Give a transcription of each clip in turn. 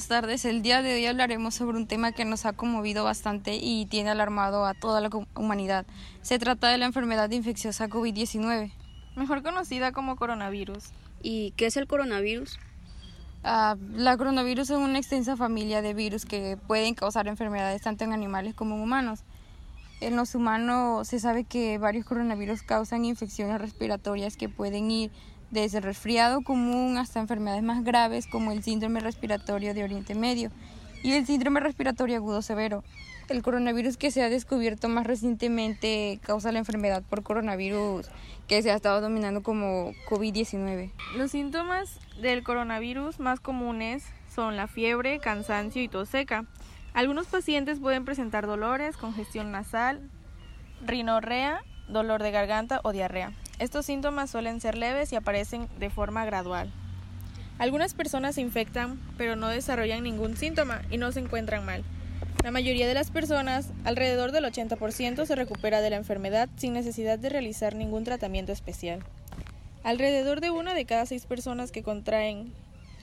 buenas tardes. El día de hoy hablaremos sobre un tema que nos ha conmovido bastante y tiene alarmado a toda la humanidad. Se trata de la enfermedad infecciosa COVID-19. Mejor conocida como coronavirus. ¿Y qué es el coronavirus? Ah, la coronavirus es una extensa familia de virus que pueden causar enfermedades tanto en animales como en humanos. En los humanos se sabe que varios coronavirus causan infecciones respiratorias que pueden ir desde resfriado común hasta enfermedades más graves como el síndrome respiratorio de Oriente Medio y el síndrome respiratorio agudo severo. El coronavirus que se ha descubierto más recientemente causa la enfermedad por coronavirus que se ha estado dominando como COVID-19. Los síntomas del coronavirus más comunes son la fiebre, cansancio y tos seca. Algunos pacientes pueden presentar dolores, congestión nasal, rinorrea, dolor de garganta o diarrea. Estos síntomas suelen ser leves y aparecen de forma gradual. Algunas personas se infectan pero no desarrollan ningún síntoma y no se encuentran mal. La mayoría de las personas, alrededor del 80%, se recupera de la enfermedad sin necesidad de realizar ningún tratamiento especial. Alrededor de una de cada seis personas que contraen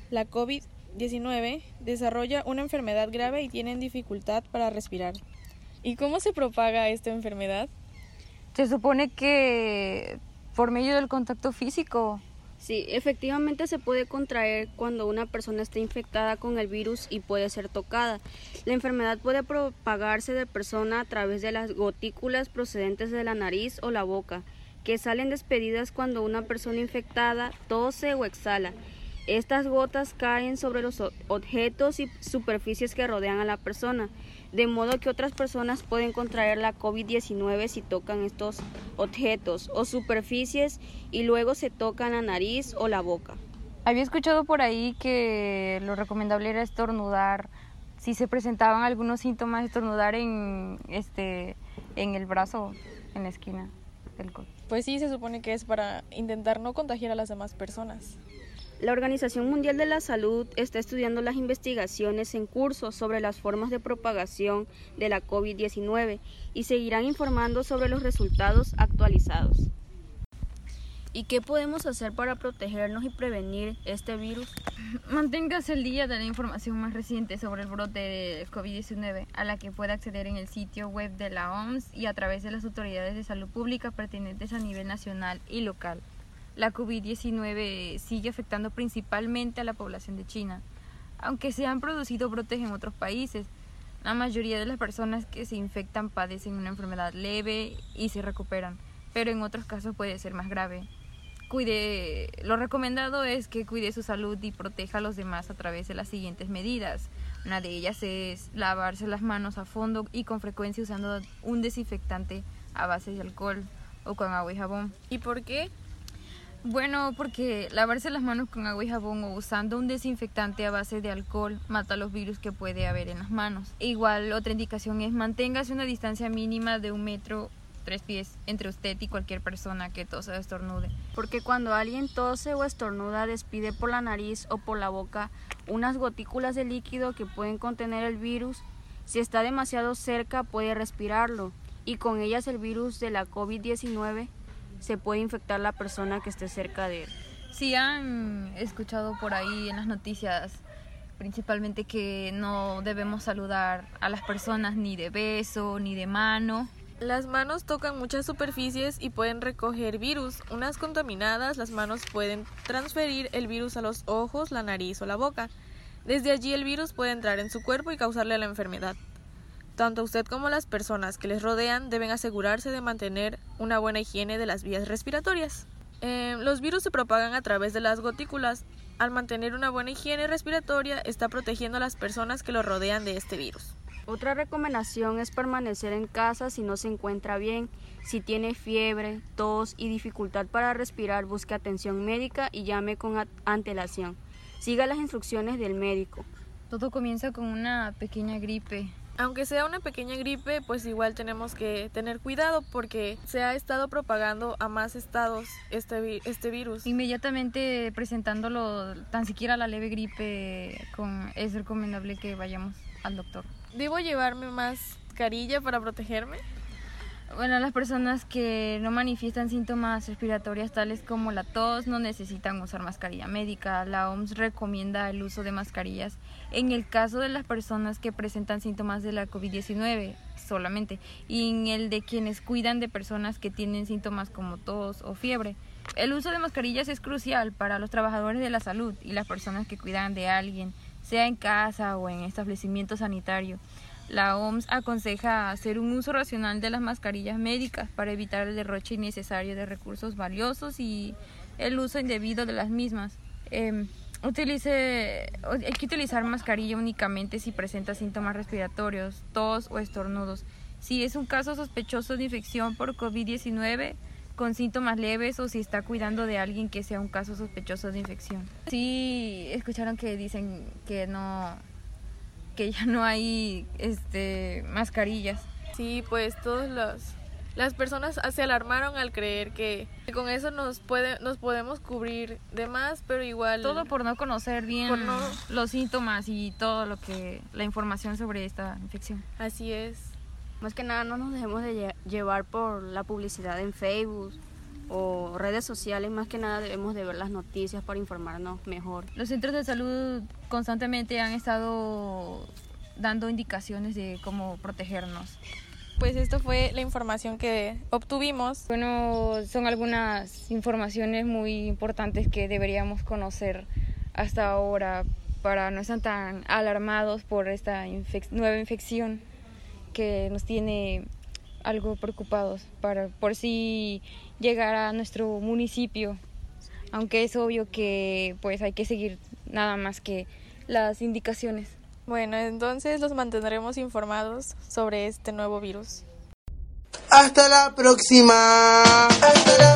la COVID 19 desarrolla una enfermedad grave y tienen dificultad para respirar. ¿Y cómo se propaga esta enfermedad? Se supone que por medio del contacto físico. Sí, efectivamente se puede contraer cuando una persona está infectada con el virus y puede ser tocada. La enfermedad puede propagarse de persona a través de las gotículas procedentes de la nariz o la boca, que salen despedidas cuando una persona infectada tose o exhala. Estas gotas caen sobre los objetos y superficies que rodean a la persona, de modo que otras personas pueden contraer la COVID-19 si tocan estos objetos o superficies y luego se tocan la nariz o la boca. Había escuchado por ahí que lo recomendable era estornudar. Si se presentaban algunos síntomas, estornudar en, este, en el brazo, en la esquina del cuerpo. Pues sí, se supone que es para intentar no contagiar a las demás personas. La Organización Mundial de la Salud está estudiando las investigaciones en curso sobre las formas de propagación de la COVID-19 y seguirán informando sobre los resultados actualizados. ¿Y qué podemos hacer para protegernos y prevenir este virus? Manténgase al día de la información más reciente sobre el brote de COVID-19, a la que puede acceder en el sitio web de la OMS y a través de las autoridades de salud pública pertinentes a nivel nacional y local la COVID-19 sigue afectando principalmente a la población de China, aunque se han producido brotes en otros países. La mayoría de las personas que se infectan padecen una enfermedad leve y se recuperan, pero en otros casos puede ser más grave. Cuide, lo recomendado es que cuide su salud y proteja a los demás a través de las siguientes medidas. Una de ellas es lavarse las manos a fondo y con frecuencia usando un desinfectante a base de alcohol o con agua y jabón. ¿Y por qué? Bueno, porque lavarse las manos con agua y jabón o usando un desinfectante a base de alcohol mata los virus que puede haber en las manos. Igual, otra indicación es manténgase una distancia mínima de un metro tres pies entre usted y cualquier persona que tose o estornude. Porque cuando alguien tose o estornuda despide por la nariz o por la boca unas gotículas de líquido que pueden contener el virus. Si está demasiado cerca puede respirarlo y con ellas el virus de la COVID-19 se puede infectar la persona que esté cerca de él. Si han escuchado por ahí en las noticias principalmente que no debemos saludar a las personas ni de beso ni de mano. Las manos tocan muchas superficies y pueden recoger virus. Unas contaminadas, las manos pueden transferir el virus a los ojos, la nariz o la boca. Desde allí el virus puede entrar en su cuerpo y causarle la enfermedad. Tanto usted como las personas que les rodean deben asegurarse de mantener una buena higiene de las vías respiratorias. Eh, los virus se propagan a través de las gotículas. Al mantener una buena higiene respiratoria, está protegiendo a las personas que lo rodean de este virus. Otra recomendación es permanecer en casa si no se encuentra bien. Si tiene fiebre, tos y dificultad para respirar, busque atención médica y llame con antelación. Siga las instrucciones del médico. Todo comienza con una pequeña gripe aunque sea una pequeña gripe, pues igual tenemos que tener cuidado porque se ha estado propagando a más estados este, este virus. Inmediatamente presentándolo, tan siquiera la leve gripe, con, es recomendable que vayamos al doctor. ¿Debo llevarme mascarilla para protegerme? Bueno, las personas que no manifiestan síntomas respiratorios tales como la tos no necesitan usar mascarilla médica. La OMS recomienda el uso de mascarillas en el caso de las personas que presentan síntomas de la COVID-19 solamente y en el de quienes cuidan de personas que tienen síntomas como tos o fiebre. El uso de mascarillas es crucial para los trabajadores de la salud y las personas que cuidan de alguien, sea en casa o en establecimiento sanitario. La OMS aconseja hacer un uso racional de las mascarillas médicas para evitar el derroche innecesario de recursos valiosos y el uso indebido de las mismas. Em, utilice, hay que utilizar mascarilla únicamente si presenta síntomas respiratorios, tos o estornudos. Si es un caso sospechoso de infección por COVID-19 con síntomas leves o si está cuidando de alguien que sea un caso sospechoso de infección. Sí, escucharon que dicen que no que ya no hay este mascarillas. Sí, pues todas las las personas se alarmaron al creer que con eso nos puede nos podemos cubrir de más, pero igual todo por no conocer bien los síntomas y todo lo que la información sobre esta infección. Así es. Más que nada no nos dejemos de llevar por la publicidad en Facebook o redes sociales, más que nada debemos de ver las noticias para informarnos mejor. Los centros de salud constantemente han estado dando indicaciones de cómo protegernos. Pues esto fue la información que obtuvimos. Bueno, son algunas informaciones muy importantes que deberíamos conocer hasta ahora para no estar tan alarmados por esta nueva infección que nos tiene algo preocupados para por si llegar a nuestro municipio, aunque es obvio que pues hay que seguir nada más que las indicaciones. Bueno, entonces los mantendremos informados sobre este nuevo virus. Hasta la próxima. Hasta la